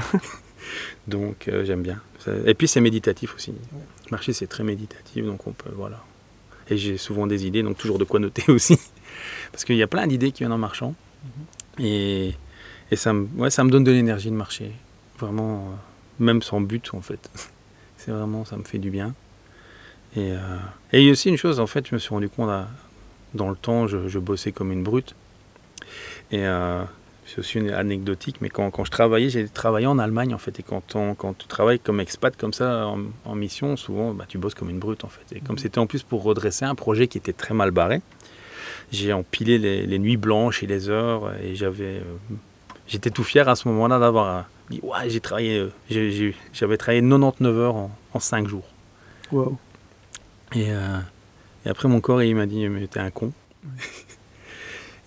Donc euh, j'aime bien. Et puis c'est méditatif aussi. Marcher c'est très méditatif, donc on peut voilà. Et j'ai souvent des idées, donc toujours de quoi noter aussi, parce qu'il y a plein d'idées qui viennent en marchant. Et, et ça me ouais, ça me donne de l'énergie de marcher, vraiment euh, même sans but en fait. C'est vraiment ça me fait du bien. Et, euh, et il y a aussi une chose en fait, je me suis rendu compte à- dans le temps, je, je bossais comme une brute. Et euh, c'est aussi une anecdotique, mais quand, quand je travaillais, j'ai travaillé en Allemagne en fait. Et quand, on- quand tu travailles comme expat comme ça en, en mission, souvent bah, tu bosses comme une brute en fait. Et comme c'était en plus pour redresser un projet qui était très mal barré, j'ai empilé les, les nuits blanches et les heures. Et j'avais, euh, j'étais tout fier à ce moment-là d'avoir euh, dit ouais, j'ai travaillé, euh, j'avais travaillé 99 heures en, en 5 jours. Et, euh, et après, mon corps, il m'a dit, mais t'es un con.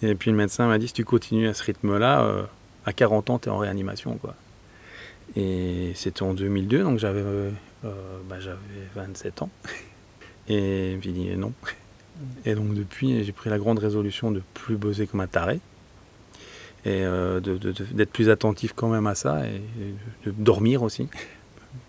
Et puis le médecin m'a dit, si tu continues à ce rythme-là, euh, à 40 ans, t'es en réanimation. Quoi. Et c'était en 2002, donc j'avais, euh, euh, bah, 27 ans. Et j'ai dit non. Et donc depuis, j'ai pris la grande résolution de plus bosser comme un taré. Et euh, d'être plus attentif quand même à ça. Et de dormir aussi.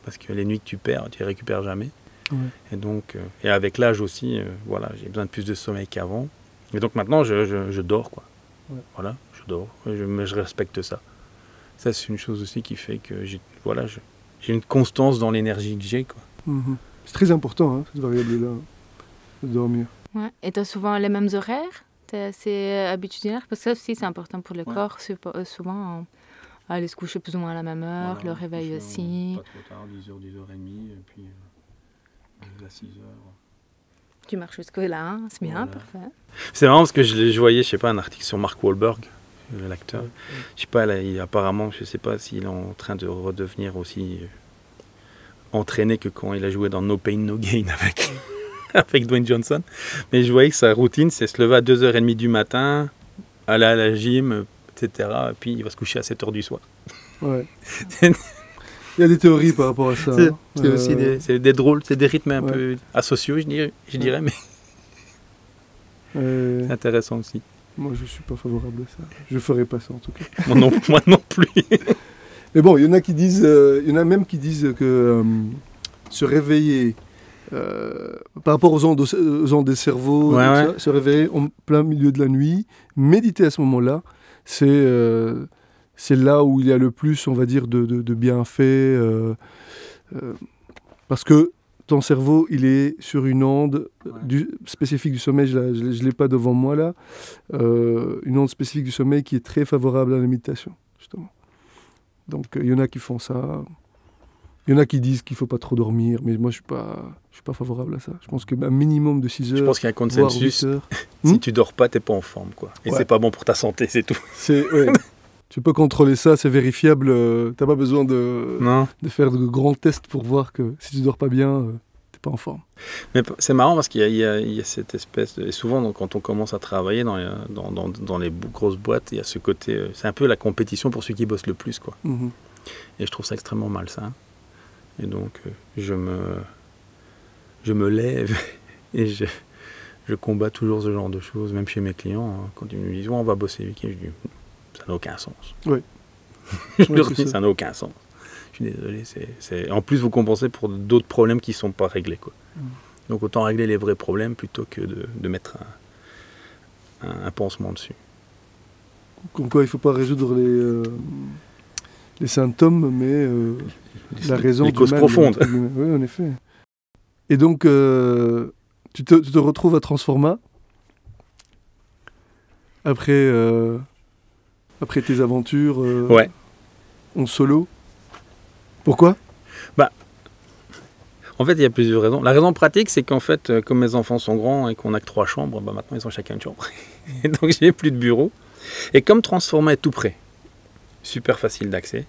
Parce que les nuits que tu perds, tu les récupères jamais. Ouais. Et donc, et avec l'âge aussi, euh, voilà, j'ai besoin de plus de sommeil qu'avant. Et donc maintenant, je, je- je dors, quoi. Ouais. Voilà, je dors. Je, mais je respecte ça. Ça, c'est une chose aussi qui fait que j'ai, voilà, je- j'ai une constance dans l'énergie que j'ai, quoi. Mhm. C'est très important, hein, cette variable-là, de dormir. Ouais. Et tu as souvent les mêmes horaires? Tu es assez habitué Parce que ça aussi, c'est important pour le Ouais. corps. euh, Souvent, euh, aller se coucher plus ou moins à la même heure, le réveil aussi. Pas trop tard, 10h, 10h30, et puis à 6h. Tu marches jusque-là, hein, c'est bien, Voilà. parfait. C'est marrant parce que je, je voyais, je sais pas, un article sur Mark Wahlberg, euh, l'acteur. Je sais pas, là, il, apparemment, je sais pas s'il est en train de redevenir aussi euh, entraîné que quand il a joué dans No Pain No Gain avec, avec Dwayne Johnson. Mais je voyais que sa routine, c'est se lever à 2h30 du matin, aller à la gym, etc. Et puis il va se coucher à 7h du soir. Ouais. Il y a des théories par rapport à ça. C'est hein. aussi Euh, des, drôles, c'est des rythmes un ouais. peu asociaux, je dirais, je dirais mais euh, intéressant aussi. moi, je suis pas favorable à ça. Je ferai pas ça, en tout cas. Moi non, moi non plus. Mais bon, il y en a qui disent, euh, il y en a même qui disent que euh, se réveiller euh, par rapport aux ondes, aux ondes des cerveaux, Ouais, tout ouais. ça, se réveiller en plein milieu de la nuit, méditer à ce moment-là, c'est euh, c'est là où il y a le plus, on va dire, de, de, de bienfaits, euh, euh, parce que ton cerveau, il est sur une onde Ouais. du, spécifique du sommeil, je ne l'ai pas devant moi là, euh, une onde spécifique du sommeil qui est très favorable à la méditation, justement. Donc il y en a qui font ça. Il y en a qui disent qu'il faut pas trop dormir, mais moi je suis pas, je suis pas favorable à ça. Je pense qu'un minimum de 6 heures, Je pense qu'il y a un consensus 8 heures. Si Hmm. tu dors pas, t'es pas en forme, quoi. Et Ouais. c'est pas bon pour ta santé, c'est tout. C'est, ouais. tu peux contrôler ça, c'est vérifiable. euh, T'as pas besoin de, Non. de faire de grands tests pour voir que si tu dors pas bien, euh, t'es pas en forme. Mais c'est marrant parce qu'il y, a- y y cette espèce de... Et souvent, donc, quand on commence à travailler dans les, dans, dans- dans les bou- grosses boîtes, il y a ce côté... euh, C'est un peu la compétition pour ceux qui bossent le plus, quoi. Mhm. Et je trouve ça extrêmement malsain. Et donc, euh, je me... Je me lève et je... Je combats toujours ce genre de choses, même chez mes clients. hein. Quand ils me disent, Ouais, on va bosser le week-end, je dis, ça n'a aucun sens. Oui. je ça. n'a aucun sens. Je suis désolé. En plus, vous compensez pour d'autres problèmes qui ne sont pas réglés. Quoi. Mm. Donc, autant régler les vrais problèmes plutôt que de, de mettre un, un- un pansement dessus. Comme quoi, il faut pas résoudre les, euh, les symptômes, mais euh, la raison les du causes mal, profondes. Oui, en effet. Et donc, euh, tu, te, tu te retrouves à Transforma après, après tes aventures euh, Ouais. en solo. Pourquoi? En fait, il y a plusieurs raisons. La raison pratique, c'est qu'en fait, euh, comme mes enfants sont grands et qu'on n'a que trois chambres, bah, maintenant ils ont chacun une chambre. Et donc, j'ai plus de bureau. Et comme Transforma est tout près, super facile d'accès.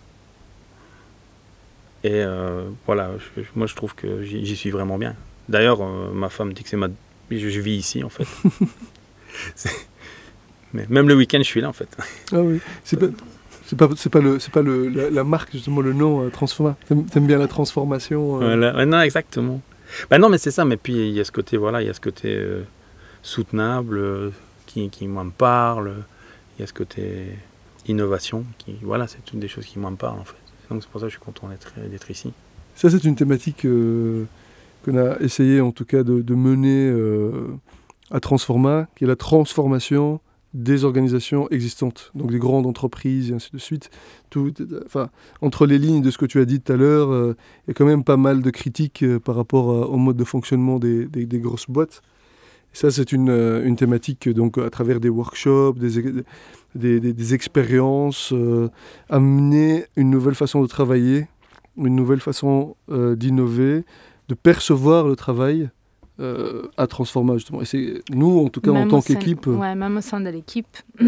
Et euh, voilà, je- moi je trouve que j'y j'y suis vraiment bien. D'ailleurs, euh, ma femme dit que c'est ma. Je, je vis ici en fait. Mais même le week-end, je suis là en fait. Ah oui. C'est pas, c'est pas, c'est pas, le, c'est pas le, la, la marque, justement, le nom, euh, Transforma. T'aimes, t'aimes bien la transformation euh, Voilà. Ouais, non, exactement. Bah non, mais c'est ça. Mais puis il y a ce côté, voilà, il y a ce côté euh, soutenable qui, qui moi me parle. Il y a ce côté innovation qui, voilà, c'est toutes des choses qui moi me parlent en fait. Donc c'est pour ça que je suis content d'être d'être ici. Ça, c'est une thématique qu'on a essayé, en tout cas, de, de mener à Transforma, qui est la transformation des organisations existantes, donc des grandes entreprises et ainsi de suite. Entre les lignes de ce que tu as dit tout à l'heure, euh, il y a quand même pas mal de critiques euh, par rapport à- au mode de fonctionnement des, grosses boîtes. Et ça, c'est une, euh, thématique donc à travers des workshops, des, expériences, euh, amener une nouvelle façon de travailler, une nouvelle façon euh, d'innover, de percevoir le travail euh, à Transforma justement. Et c'est nous, en tout cas, en tant qu'équipe, euh, Ouais, même au sein de l'équipe, euh,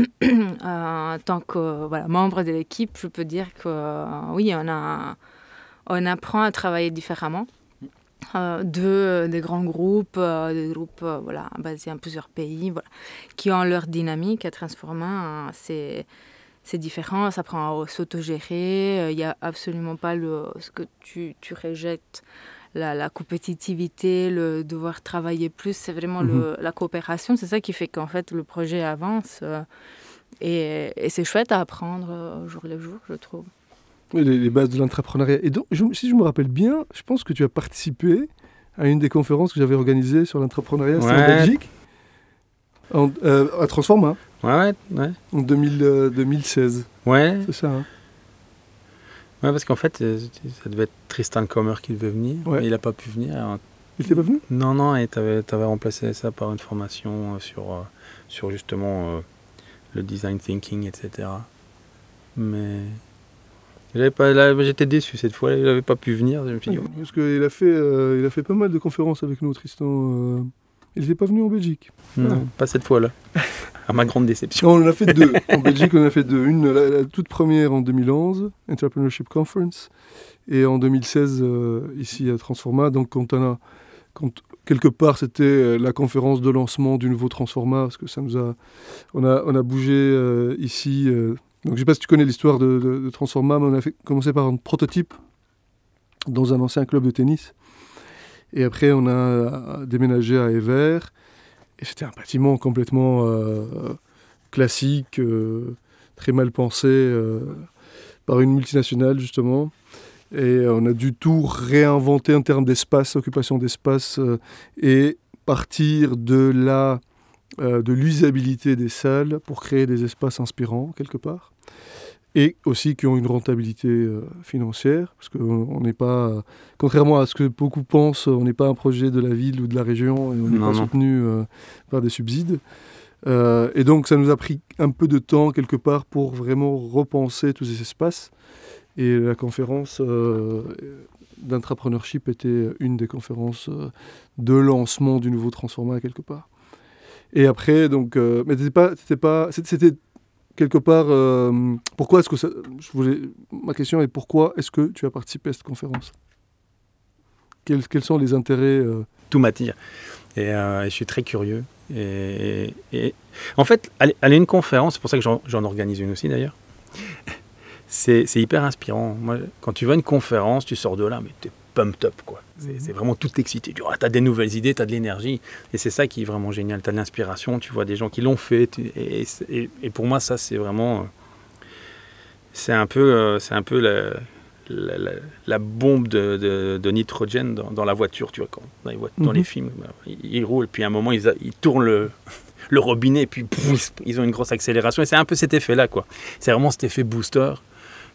en tant que voilà, membre de l'équipe, je peux dire que oui, on, a, on apprend à travailler différemment. Euh, de, des grands groupes, euh, des groupes euh, voilà, basés en plusieurs pays, voilà, qui ont leur dynamique à transformer. hein, c'est, c'est différent, ça prend à s'autogérer. Il n'y a absolument pas le, ce que tu, tu rejettes, la, la compétitivité, le devoir travailler plus. C'est vraiment le- la coopération. C'est ça qui fait qu'en fait le projet avance. euh, et, et c'est chouette à apprendre euh, au jour le jour, je trouve. les, les bases de l'entrepreneuriat. Et donc, je- si je me rappelle bien, je pense que tu as participé à une des conférences que j'avais organisées sur l'entrepreneuriat, c'était en Ouais. Belgique, en- euh, à Transforma, Ouais, ouais, ouais. en 2000, euh, 2016. Ouais, C'est ça, hein ouais, parce qu'en fait, euh, ça devait être Tristan Kommer qui devait venir, Ouais. mais il n'a pas pu venir. Alors, Il était pas venu? Non, non, et tu avais, remplacé ça par une formation euh, sur, euh, sur justement euh, le design thinking, etc. Mais j'étais déçu cette fois, il n'avait pas pu venir. Je me suis dit, oh, Parce qu'il a, fait, euh, il a fait pas mal de conférences avec nous, Tristan. euh, Il n'était pas venu en Belgique. non, pas cette fois-là. à ma grande déception. Non, on en a fait deux. en Belgique, on en a fait deux. Une, la, la toute première en 2011, Entrepreneurship Conference, et en 2016, euh, ici à Transforma. Donc, quand on a, quand, quelque part, c'était euh, la conférence de lancement du nouveau Transforma, parce que ça nous a, on a, on a bougé euh, ici. euh, donc, je ne sais pas si tu connais l'histoire de, de- de Transforma, mais on a fait, commencé par un prototype dans un ancien club de tennis. Et après, on a euh, déménagé à Ever. Et c'était un bâtiment complètement euh, classique, euh, très mal pensé par une multinationale, justement. Et on a dû tout réinventer en termes d'espace, occupation d'espace, et partir de la de l'usabilité des salles pour créer des espaces inspirants, quelque part. Et aussi qui ont une rentabilité euh, financière, parce qu'on on n'est pas, contrairement à ce que beaucoup pensent, on n'est pas un projet de la ville ou de la région, et on n'est pas non. soutenu euh, par des subsides. Euh, et donc ça nous a pris un peu de temps, quelque part, pour vraiment repenser tous ces espaces. Et la conférence euh, d'entrepreneurship était une des conférences euh, de lancement du nouveau Transforma, quelque part. Et après, donc, euh, mais t'étais pas, t'étais pas, c'était- c'était quelque part. euh, pourquoi est-ce que ça, ma question est pourquoi est-ce que tu as participé à cette conférence? Quels, quels sont les intérêts euh, tout m'attire. Et, euh, et je suis très curieux. Et, en fait, aller, à une conférence, c'est pour ça que j'en, organise une aussi d'ailleurs, c'est, c'est hyper inspirant. Moi, quand tu vas à une conférence, tu sors de là, mais t'es pumped up. Quoi. C'est, c'est vraiment tout excité. Tu as des nouvelles idées, tu as de l'énergie. Et c'est ça qui est vraiment génial. Tu as de l'inspiration, tu vois des gens qui l'ont fait. et, et- et pour moi, ça, c'est vraiment... euh, C'est un peu, euh, c'est un peu la, la, la- la bombe de, de- de nitrogène dans, dans la voiture, tu vois, quand, dans, les, dans les Mhm. films. ils, ils roulent, puis à un moment, ils, ils tournent le, le robinet, et puis ils ont une grosse accélération. Et c'est un peu cet effet-là, quoi. C'est vraiment cet effet booster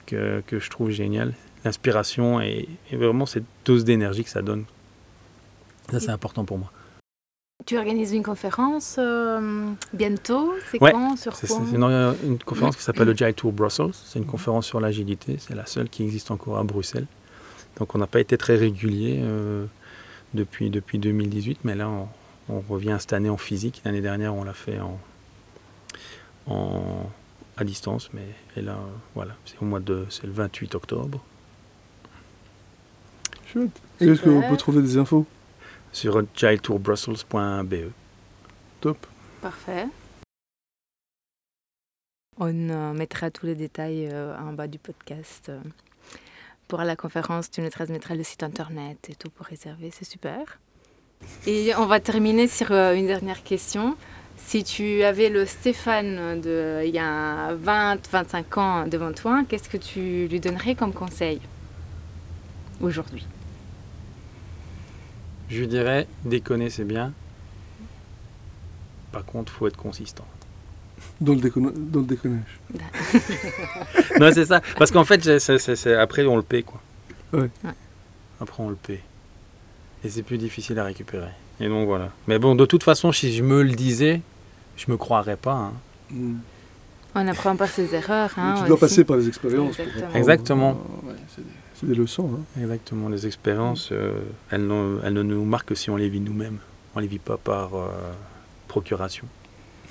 que, que je trouve génial. L'inspiration et, et vraiment cette dose d'énergie que ça donne. Ça, c'est important pour moi. Tu organises une conférence euh, bientôt C'est Ouais, quand Sur C'est une, une conférence qui s'appelle le Agile Tour Brussels. C'est une conférence sur l'agilité. C'est la seule qui existe encore à Bruxelles. Donc on n'a pas été très régulier euh, depuis, depuis 2018, mais là on, on revient cette année en physique. L'année dernière on l'a fait en, en- à distance, mais et là euh, voilà, c'est au mois de c'est le 28 octobre chouette. Et est-ce qu'on Super. peut trouver des infos? Sur agiletourbrussels.be. Top. Parfait. On euh, mettra tous les détails euh, en bas du podcast. euh. Pour la conférence, tu nous transmettras le site internet et tout pour réserver, c'est super. Et on va terminer sur une dernière question. Si tu avais le Stéphane de il y a 20-25 ans devant toi, qu'est-ce que tu lui donnerais comme conseil aujourd'hui? Je lui dirais déconner c'est bien. Par contre, faut être consistant. Dans le, déconne- dans le déconnage. non, c'est ça. Parce qu'en fait, c'est- c'est- c'est- c'est- après, on le paie, quoi. Ouais. Ouais. Après, on le paie. Et c'est plus difficile à récupérer. Et donc, voilà. Mais bon, de toute façon, si je me le disais, je me croirais pas. hein. Mm. On apprend par ses erreurs. hein, tu dois aussi. passer par les expériences. pour Exactement. apprendre. Exactement. Euh, ouais, c'est des, c'est des leçons. hein. Exactement. Les expériences, euh, elles, ne, elles ne nous marquent que si on les vit nous-mêmes. On les vit pas par euh, procuration.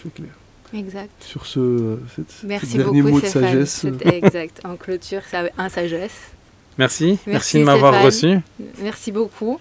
C'est clair. Exact. Sur ce, euh, cette, ce Merci dernier beaucoup, mot de Stéphane. sagesse. Exact. En clôture, c'est un sagesse. Merci. Merci, Merci, de m'avoir reçu. Merci beaucoup.